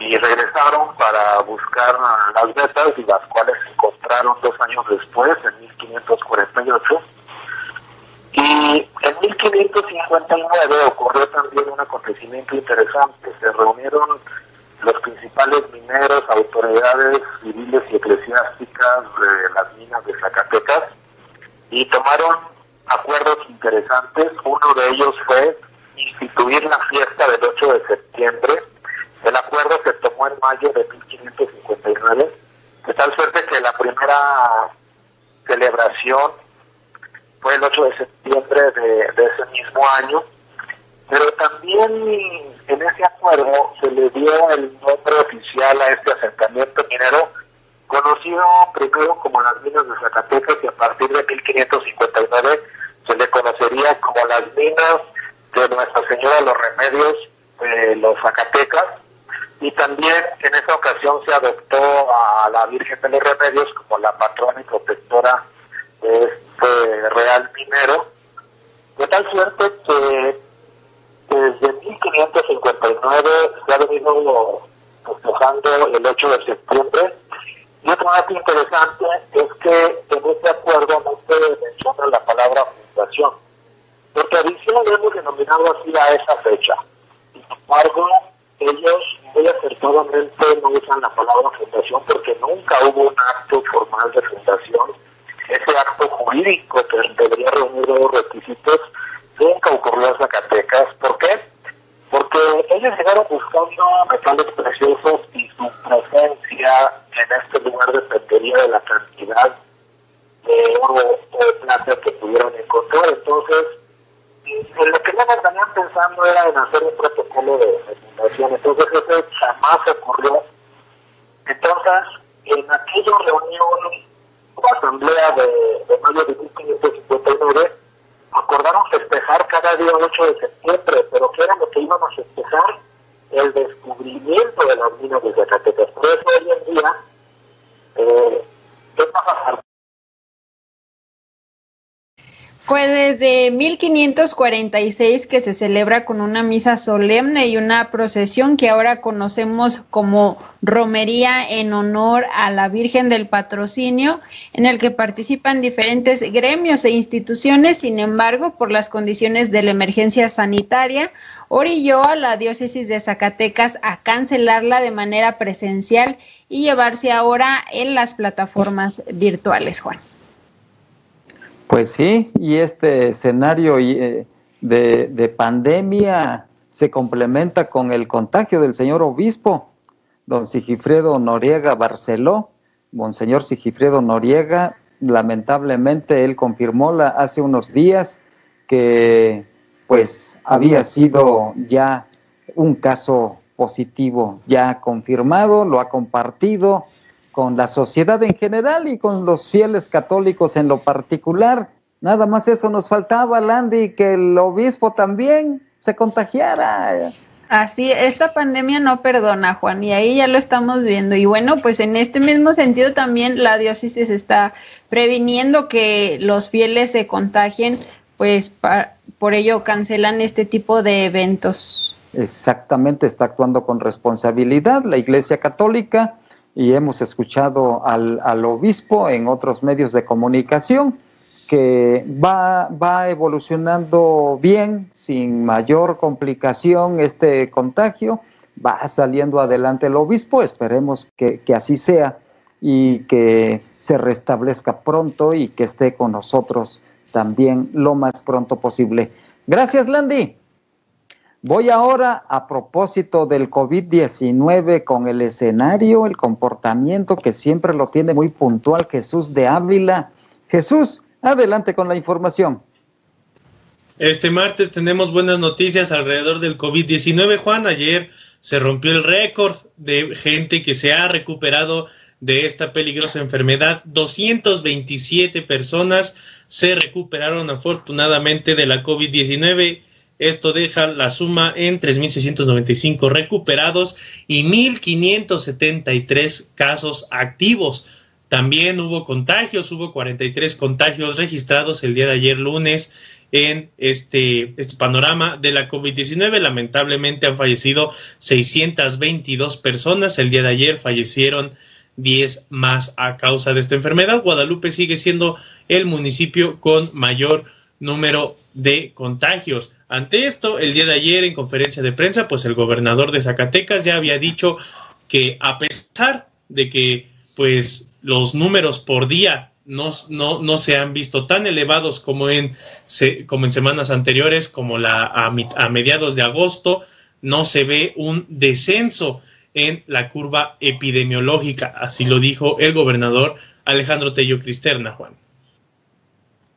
S13: y regresaron para buscar las vetas y las cuales encontraron dos años después, en 1548. Y en 1559 ocurrió también un acontecimiento interesante. Se reunieron los principales mineros, autoridades civiles y eclesiásticas de las minas de Zacatecas y tomaron acuerdos interesantes. Uno de ellos fue instituir la fiesta del 8 de septiembre el acuerdo se tomó en mayo de 1559, de tal suerte que la primera celebración fue el 8 de septiembre de, ese mismo año, pero también en ese acuerdo se le dio el nombre oficial a este asentamiento minero, conocido primero como las minas de Zacatecas y a partir de 1559 se le conocería como las minas de Nuestra Señora de los Remedios de los Zacatecas y también en esa ocasión se adoptó a la Virgen de los Remedios como la patrona y protectora de este real minero, de tal suerte que desde 1559 se ha venido festejando el 8 de septiembre. Y otro dato interesante es que en este acuerdo no se menciona la palabra fundación, porque tradición hemos denominado así a esa fecha. Sin embargo, ellos muy acertadamente no usan la palabra fundación porque nunca hubo un acto formal de fundación. Ese acto que debería reunir los requisitos en Zacatecas. ¿Por qué? Porque ellos llegaron buscando metales preciosos y su presencia en este lugar dependería de la cantidad de oro o de plata que pudieran encontrar. Entonces, lo que ellos venían pensando era en hacer un protocolo de entonces eso jamás ocurrió. Entonces, en aquella reunión o asamblea de, de mayo de 1559, acordaron festejar cada día 8 de septiembre, pero ¿qué era lo que iban a festejar? El descubrimiento de las minas de Zacatecas. Por eso hoy en día, eh, ¿qué pasa?
S2: Fue desde 1546 que se celebra con una misa solemne y una procesión que ahora conocemos como romería en honor a la Virgen del Patrocinio, en el que participan diferentes gremios e instituciones. Sin embargo, por las condiciones de la emergencia sanitaria, orilló a la diócesis de Zacatecas a cancelarla de manera presencial y llevarse ahora en las plataformas virtuales, Juan.
S1: Pues sí, y este escenario eh, de, pandemia se complementa con el contagio del señor obispo, don Sigifredo Noriega Barceló. Monseñor Sigifredo Noriega, lamentablemente él confirmó la, hace unos días que pues había sido ya un caso positivo ya confirmado, lo ha compartido, con la sociedad en general y con los fieles católicos en lo particular. Nada más eso nos faltaba, Landy, que el obispo también se contagiara.
S2: Así, esta pandemia no perdona, Juan, y ahí ya lo estamos viendo. Y bueno, pues en este mismo sentido también la diócesis está previniendo que los fieles se contagien, pues por ello cancelan este tipo de eventos.
S1: Exactamente, está actuando con responsabilidad la Iglesia Católica y hemos escuchado al, al obispo en otros medios de comunicación que va, va evolucionando bien, sin mayor complicación este contagio, va saliendo adelante el obispo, esperemos que, que así sea y que se restablezca pronto y que esté con nosotros también lo más pronto posible. Gracias, Landy. Voy ahora a propósito del COVID-19 con el escenario, el comportamiento que siempre lo tiene muy puntual Jesús de Ávila. Jesús, Adelante con la información.
S9: Este martes tenemos buenas noticias alrededor del COVID-19. Juan, ayer se rompió el récord de gente que se ha recuperado de esta peligrosa enfermedad. 227 personas se recuperaron afortunadamente de la COVID-19. Esto deja la suma en 3.695 recuperados y 1.573 casos activos. También hubo contagios, hubo 43 contagios registrados el día de ayer lunes en este, este panorama de la COVID-19. Lamentablemente han fallecido 622 personas. El día de ayer fallecieron 10 más a causa de esta enfermedad. Guadalupe sigue siendo el municipio con mayor número de contagios. Ante esto, el día de ayer en conferencia de prensa, pues el gobernador de Zacatecas ya había dicho que a pesar de que pues los números por día no, no, no, se han visto tan elevados como en, como en semanas anteriores, como la, a, mediados de agosto, no se ve un descenso en la curva epidemiológica, así lo dijo el gobernador Alejandro Tello Cristerna, Juan.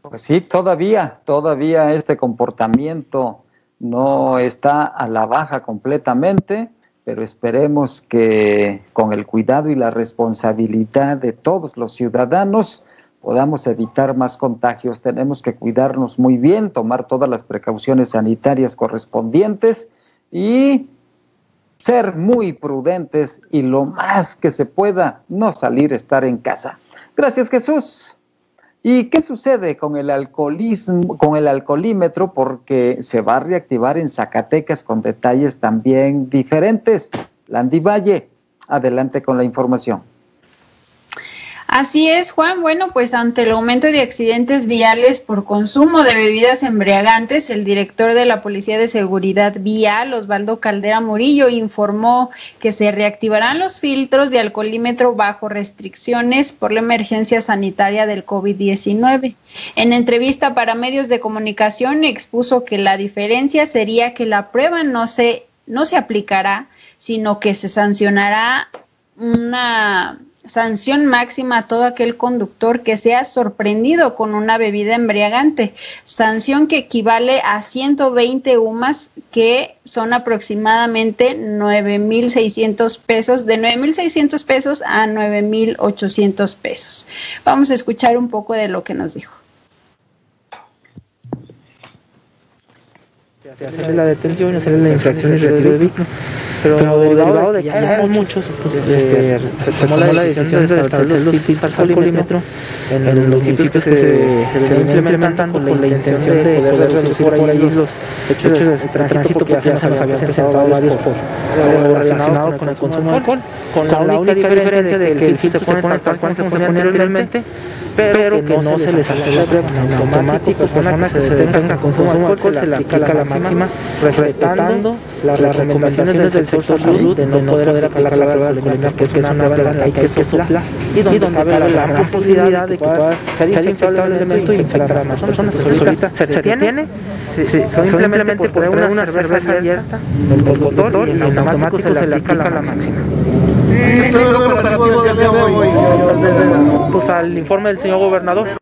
S1: Pues sí, todavía, todavía este comportamiento no está a la baja completamente pero esperemos que con el cuidado y la responsabilidad de todos los ciudadanos podamos evitar más contagios. Tenemos que cuidarnos muy bien, tomar todas las precauciones sanitarias correspondientes y ser muy prudentes y lo más que se pueda no salir, estar en casa. Gracias Jesús. ¿Y qué sucede con el alcoholismo, con el alcoholímetro? Porque se va a reactivar en Zacatecas con detalles también diferentes. Landy Valle, adelante con la información.
S2: Así es, Juan. Bueno, pues ante el aumento de accidentes viales por consumo de bebidas embriagantes, el director de la Policía de Seguridad Vial, Osvaldo Caldera Murillo, informó que se reactivarán los filtros de alcoholímetro bajo restricciones por la emergencia sanitaria del COVID-19. En entrevista para medios de comunicación expuso que la diferencia sería que la prueba no se, no se aplicará, sino que se sancionará una sanción máxima a todo aquel conductor que sea sorprendido con una bebida embriagante, sanción que equivale a 120 UMAS que son aproximadamente 9.600 pesos, de 9.600 pesos a 9.800 pesos. Vamos a escuchar un poco de lo que nos dijo.
S14: la detención, de. Pero, derivado de que hay muchos, este, se, tomó la decisión de establecer los filtros al alcoholímetro en, los municipios que se, se implementando con la intención de poder reducir por ahí los hechos de tránsito porque ya se nos habían presentado varios por relacionados con el consumo de alcohol, con la única diferencia de que el filtro se pone tal cual se ponía anteriormente pero que no se les prueba en automático, persona que se detenga con consumo de alcohol se le aplica la máxima respetando las recomendaciones del sector salud de no poder aplicar la prueba de alcoholemia que es una prueba que hay que soplar y donde cabe la gran posibilidad de que puedas ser infectado el elemento y infectar a más personas. Ahorita se detiene, son simplemente por una cerveza abierta, el motor y en automático se le aplica la máxima. Pues al informe del señor gobernador.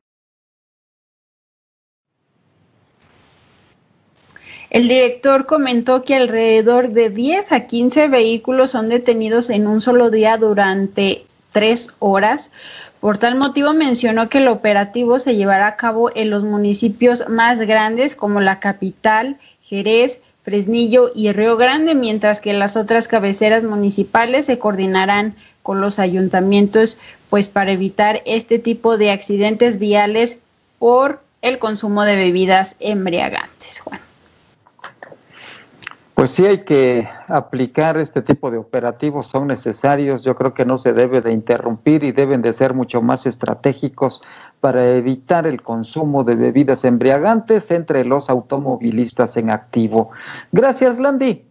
S2: El director comentó que alrededor de 10 a 15 vehículos son detenidos en un solo día durante tres horas. Por tal motivo mencionó que el operativo se llevará a cabo en los municipios más grandes como la capital, Jerez, Fresnillo y Río Grande, mientras que las otras cabeceras municipales se coordinarán con los ayuntamientos, pues para evitar este tipo de accidentes viales por el consumo de bebidas embriagantes, Juan.
S1: Pues sí hay que aplicar este tipo de operativos, son necesarios, yo creo que no se debe de interrumpir y deben de ser mucho más estratégicos para evitar el consumo de bebidas embriagantes entre los automovilistas en activo. Gracias, Landy.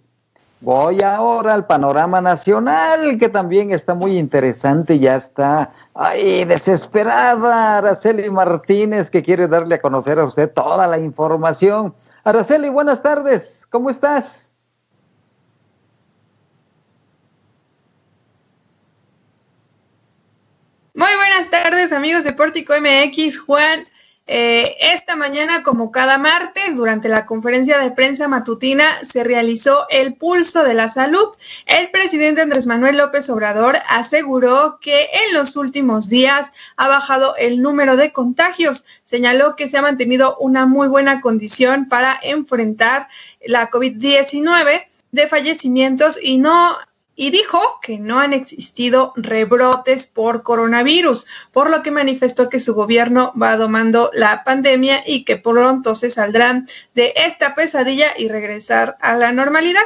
S1: Voy ahora al panorama nacional, que también está muy interesante, ya está ahí desesperada Araceli Martínez, que quiere darle a conocer a usted toda la información. Araceli, buenas tardes, ¿cómo estás?
S15: Muy buenas tardes, amigos de Pórtico MX. Juan, eh, esta mañana, como cada martes, durante la conferencia de prensa matutina, se realizó el pulso de la salud. El presidente Andrés Manuel López Obrador aseguró que en los últimos días ha bajado el número de contagios. Señaló que se ha mantenido una muy buena condición para enfrentar la COVID-19 de fallecimientos y no y dijo que no han existido rebrotes por coronavirus, por lo que manifestó que su gobierno va domando la pandemia y que pronto se saldrán de esta pesadilla y regresar a la normalidad.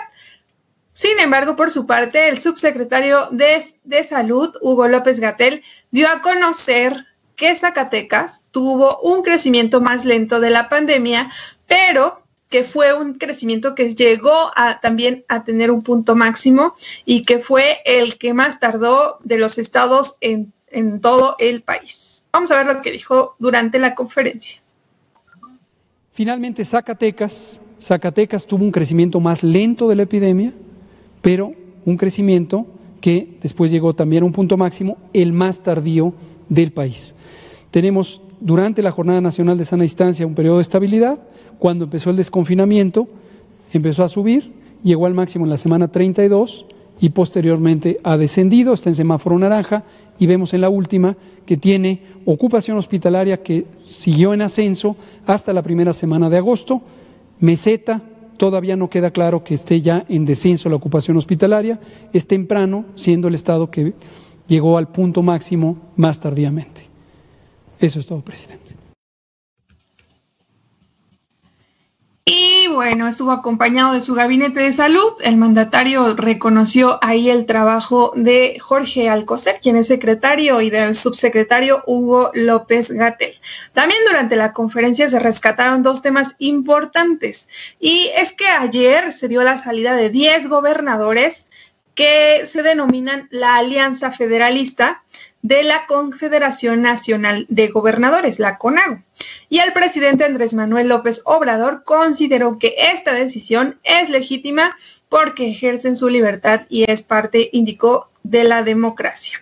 S15: Sin embargo, por su parte, el subsecretario de, de Salud, Hugo López Gatel, dio a conocer que Zacatecas tuvo un crecimiento más lento de la pandemia, pero que fue un crecimiento que llegó a, también a tener un punto máximo y que fue el que más tardó de los estados en, en todo el país. Vamos a ver lo que dijo durante la conferencia.
S16: Finalmente, Zacatecas, Zacatecas tuvo un crecimiento más lento de la epidemia, pero un crecimiento que después llegó también a un punto máximo, el más tardío del país. Tenemos durante la Jornada Nacional de Sana Distancia un periodo de estabilidad, cuando empezó el desconfinamiento, empezó a subir, llegó al máximo en la semana 32 y posteriormente ha descendido, está en semáforo naranja y vemos en la última que tiene ocupación hospitalaria que siguió en ascenso hasta la primera semana de agosto, meseta, todavía no queda claro que esté ya en descenso la ocupación hospitalaria, es temprano, siendo el estado que llegó al punto máximo más tardíamente. Eso es todo, presidente.
S15: Y bueno, estuvo acompañado de su gabinete de salud. El mandatario reconoció ahí el trabajo de Jorge Alcocer, quien es secretario, y del subsecretario Hugo López Gatel. También durante la conferencia se rescataron dos temas importantes. Y es que ayer se dio la salida de 10 gobernadores que se denominan la Alianza Federalista de la Confederación Nacional de Gobernadores, la CONAGO. Y el presidente Andrés Manuel López Obrador consideró que esta decisión es legítima porque ejercen su libertad y es parte, indicó, de la democracia.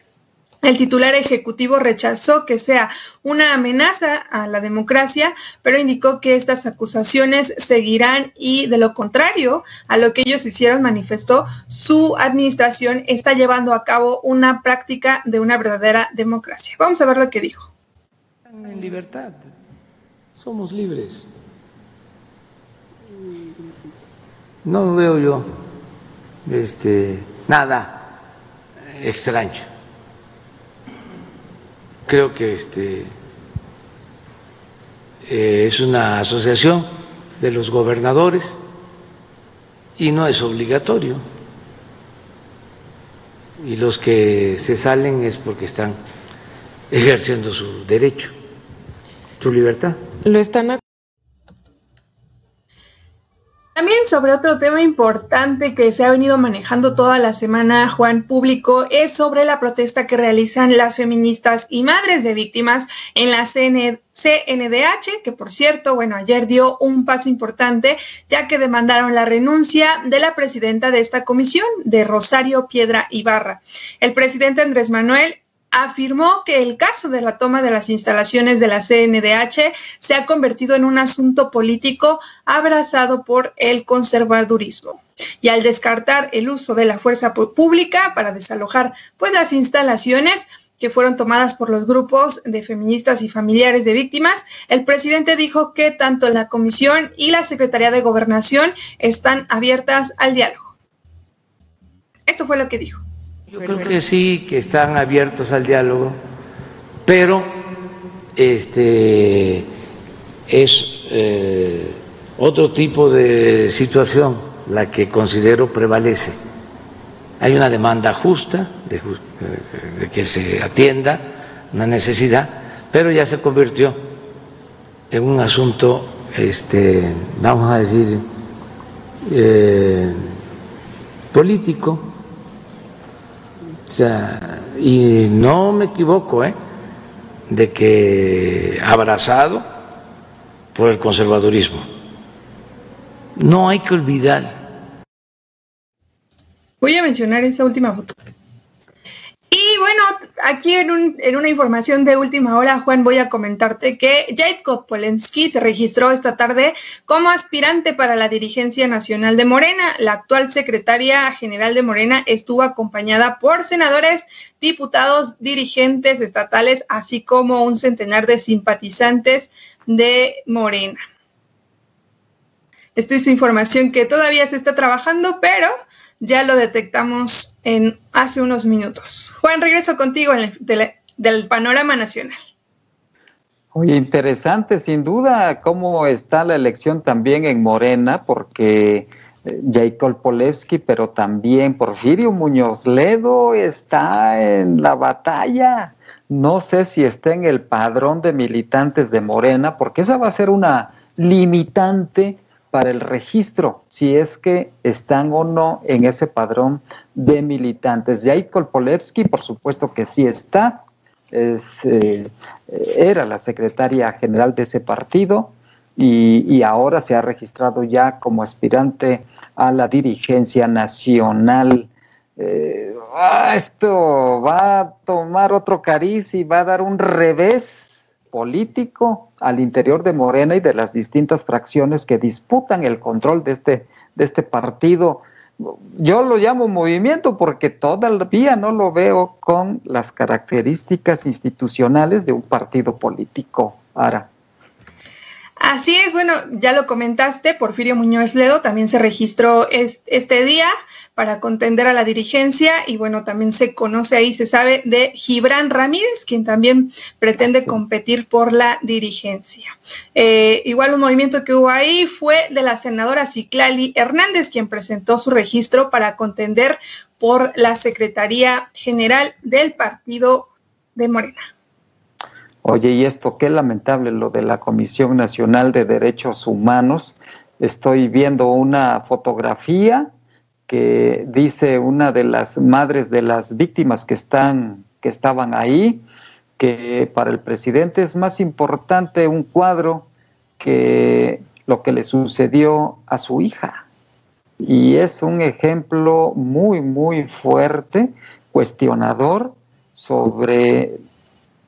S15: El titular ejecutivo rechazó que sea una amenaza a la democracia, pero indicó que estas acusaciones seguirán y de lo contrario a lo que ellos hicieron manifestó, su administración está llevando a cabo una práctica de una verdadera democracia. Vamos a ver lo que dijo.
S16: En libertad, somos libres. No veo yo este, nada extraño creo que este, eh, es una asociación de los gobernadores y no es obligatorio. Y los que se salen es porque están ejerciendo su derecho, su libertad.
S15: Lo están también sobre otro tema importante que se ha venido manejando toda la semana, Juan Público, es sobre la protesta que realizan las feministas y madres de víctimas en la CNDH, que por cierto, bueno, ayer dio un paso importante, ya que demandaron la renuncia de la presidenta de esta comisión, de Rosario Piedra Ibarra. El presidente Andrés Manuel afirmó que el caso de la toma de las instalaciones de la CNDH se ha convertido en un asunto político abrazado por el conservadurismo. Y al descartar el uso de la fuerza pública para desalojar pues las instalaciones, que fueron tomadas por los grupos de feministas y familiares de víctimas, el presidente dijo que tanto la comisión y la Secretaría de Gobernación están abiertas al diálogo. Esto fue lo que dijo.
S17: Yo creo que sí, que están abiertos al diálogo, pero este es eh, otro tipo de situación la que considero prevalece. Hay una demanda justa de, de que se atienda una necesidad, pero ya se convirtió en un asunto, este, vamos a decir, eh, político o sea, y no me equivoco, ¿eh? de que abrazado por el conservadurismo. No hay que olvidar.
S15: Voy a mencionar esa última foto. Y bueno, aquí en, un, en, una información de última hora, Juan, voy a comentarte que Jade Polensky se registró esta tarde como aspirante para la dirigencia nacional de Morena. La actual secretaria general de Morena estuvo acompañada por senadores, diputados, dirigentes estatales, así como un centenar de simpatizantes de Morena. Esta es información que todavía se está trabajando, pero ya lo detectamos en hace unos minutos. Juan, regreso contigo del panorama nacional.
S1: Oye, interesante, sin duda, cómo está la elección también en Morena, porque eh, Jacob Polewski, pero también Porfirio Muñoz Ledo está en la batalla. No sé si está en el padrón de militantes de Morena, porque esa va a ser una limitante para el registro, si es que están o no en ese padrón de militantes. Jacob Polewski, por supuesto que sí está, es, eh, era la secretaria general de ese partido y, ahora se ha registrado ya como aspirante a la dirigencia nacional. Eh, ah, esto va a tomar otro cariz y va a dar un revés político al interior de Morena y de las distintas fracciones que disputan el control de este, de este partido. Yo lo llamo movimiento porque todavía no lo veo con las características institucionales de un partido político. Ahora.
S15: Así es, bueno, ya lo comentaste, Porfirio Muñoz Ledo también se registró este día para contender a la dirigencia y bueno, también se conoce ahí, se sabe de Gibran Ramírez, quien también pretende competir por la dirigencia. Eh, igual un movimiento que hubo ahí fue de la senadora Ciclali Hernández, quien presentó su registro para contender por la Secretaría General del Partido de Morena.
S1: Oye, y esto qué lamentable lo de la Comisión Nacional de Derechos Humanos. Estoy viendo una fotografía que dice una de las madres de las víctimas que están que estaban ahí que para el presidente es más importante un cuadro que lo que le sucedió a su hija. Y es un ejemplo muy, muy fuerte, cuestionador sobre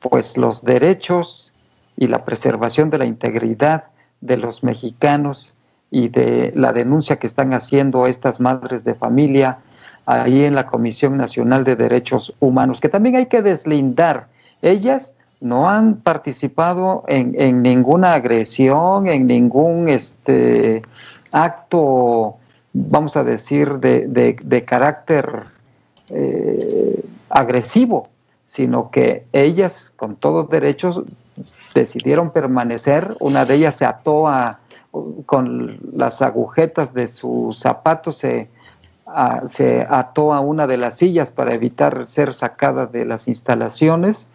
S1: pues los derechos y la preservación de la integridad de los mexicanos y de la denuncia que están haciendo estas madres de familia ahí en la Comisión Nacional de Derechos Humanos, que también hay que deslindar. Ellas no han participado en, ninguna agresión, en ningún este, acto, vamos a decir, de, carácter eh, agresivo sino que ellas con todos derechos decidieron permanecer, una de ellas se ató a, con las agujetas de sus zapatos, se, se ató a una de las sillas para evitar ser sacada de las instalaciones.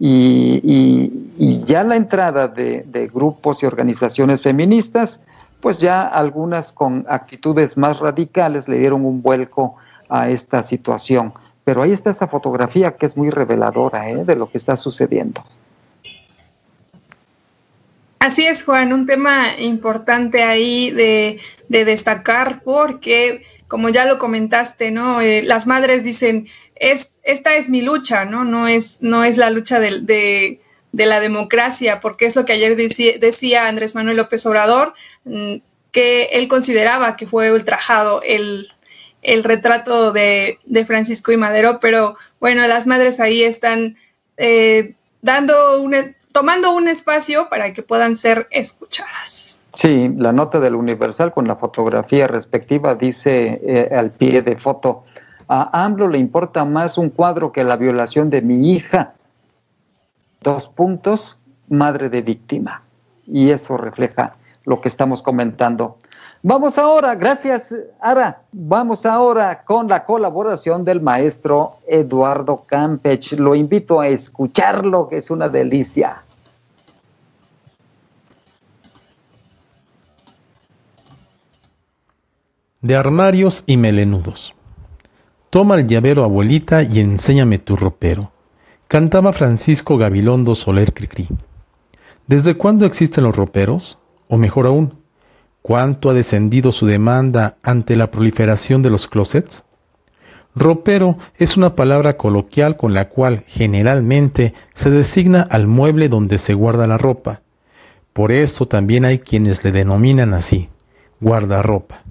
S1: Y, ya la entrada de, de, grupos y organizaciones feministas, pues ya algunas con actitudes más radicales le dieron un vuelco a esta situación. Pero ahí está esa fotografía que es muy reveladora ¿eh? de lo que está sucediendo.
S15: Así es, Juan, un tema importante ahí de, destacar porque, como ya lo comentaste, ¿no? Eh, las madres dicen, es, esta es mi lucha, ¿no? No es, no es la lucha de, la democracia, porque es lo que ayer decía, decía Andrés Manuel López Obrador, mm, que él consideraba que fue ultrajado el, el retrato de, Francisco y Madero, pero bueno, las madres ahí están eh, dando un, tomando un espacio para que puedan ser escuchadas.
S1: Sí, la nota del Universal con la fotografía respectiva dice eh, al pie de foto, a AMLO le importa más un cuadro que la violación de mi hija. Dos puntos, madre de víctima. Y eso refleja lo que estamos comentando. Vamos ahora, gracias Ara, vamos ahora con la colaboración del maestro Eduardo Campech. Lo invito a escucharlo, que es una delicia.
S18: De armarios y melenudos. Toma el llavero, abuelita, y enséñame tu ropero. Cantaba Francisco Gabilondo Soler Cricri. ¿Desde cuándo existen los roperos? O mejor aún, ¿cuánto ha descendido su demanda ante la proliferación de los closets? Ropero es una palabra coloquial con la cual generalmente se designa al mueble donde se guarda la ropa. Por eso también hay quienes le denominan así, guardarropa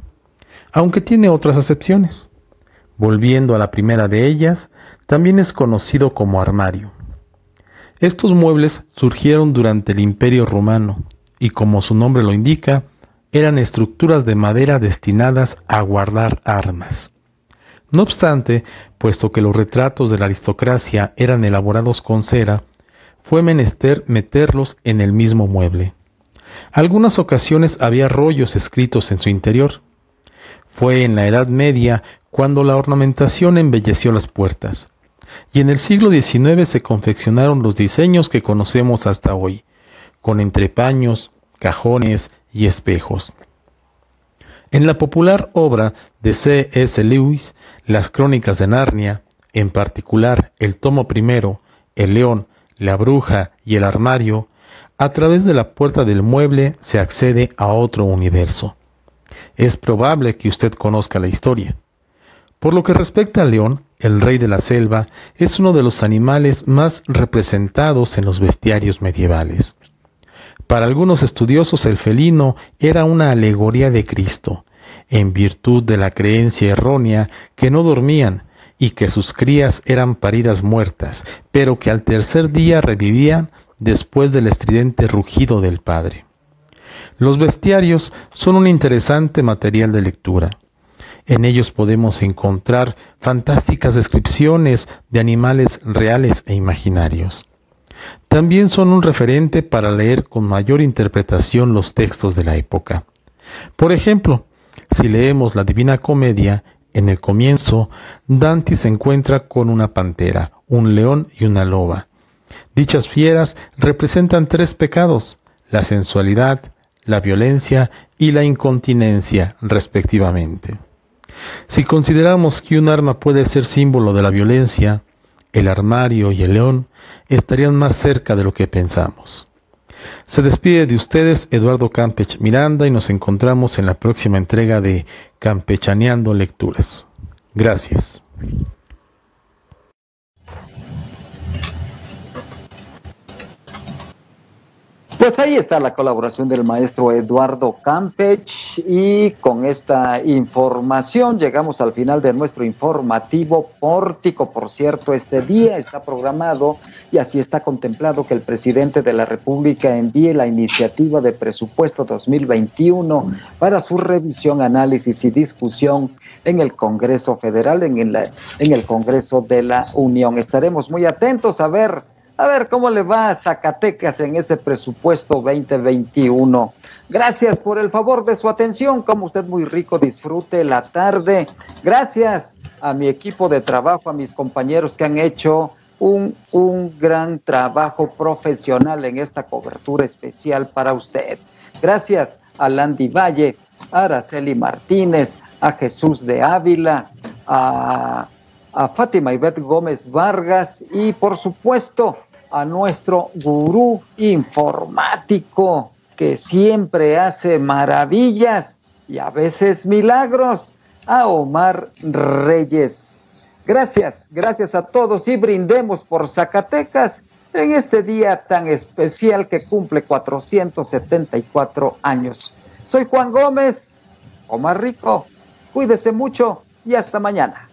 S18: aunque tiene otras acepciones. Volviendo a la primera de ellas, también es conocido como armario. Estos muebles surgieron durante el Imperio Romano y como su nombre lo indica, eran estructuras de madera destinadas a guardar armas. No obstante, puesto que los retratos de la aristocracia eran elaborados con cera, fue menester meterlos en el mismo mueble. Algunas ocasiones había rollos escritos en su interior, fue en la Edad Media cuando la ornamentación embelleció las puertas, y en el siglo XIX se confeccionaron los diseños que conocemos hasta hoy, con entrepaños, cajones y espejos. En la popular obra de C. S. Lewis, Las Crónicas de Narnia, en particular el tomo primero, El león, la bruja y el armario, a través de la puerta del mueble se accede a otro universo es probable que usted conozca la historia. Por lo que respecta al león, el rey de la selva es uno de los animales más representados en los bestiarios medievales. Para algunos estudiosos el felino era una alegoría de Cristo, en virtud de la creencia errónea que no dormían y que sus crías eran paridas muertas, pero que al tercer día revivían después del estridente rugido del Padre. Los bestiarios son un interesante material de lectura. En ellos podemos encontrar fantásticas descripciones de animales reales e imaginarios. También son un referente para leer con mayor interpretación los textos de la época. Por ejemplo, si leemos la Divina Comedia, en el comienzo, Dante se encuentra con una pantera, un león y una loba. Dichas fieras representan tres pecados, la sensualidad, la violencia y la incontinencia, respectivamente. Si consideramos que un arma puede ser símbolo de la violencia, el armario y el león estarían más cerca de lo que pensamos. Se despide de ustedes Eduardo Campech Miranda y nos encontramos en la próxima entrega de Campechaneando Lecturas. Gracias.
S1: Pues ahí está la colaboración del maestro Eduardo Campech y con esta información llegamos al final de nuestro informativo pórtico. Por cierto, este día está programado y así está contemplado que el presidente de la República envíe la iniciativa de presupuesto 2021 para su revisión, análisis y discusión en el Congreso Federal, en el, en el Congreso de la Unión. Estaremos muy atentos a ver a ver cómo le va a Zacatecas en ese presupuesto 2021. Gracias por el favor de su atención. Como usted muy rico, disfrute la tarde. Gracias a mi equipo de trabajo, a mis compañeros que han hecho un, un gran trabajo profesional en esta cobertura especial para usted. Gracias a Landy Valle, a Araceli Martínez, a Jesús de Ávila, a, a Fátima Ivette Gómez Vargas y por supuesto a nuestro gurú informático que siempre hace maravillas y a veces milagros, a Omar Reyes. Gracias, gracias a todos y brindemos por Zacatecas en este día tan especial que cumple 474 años. Soy Juan Gómez, Omar Rico, cuídese mucho y hasta mañana.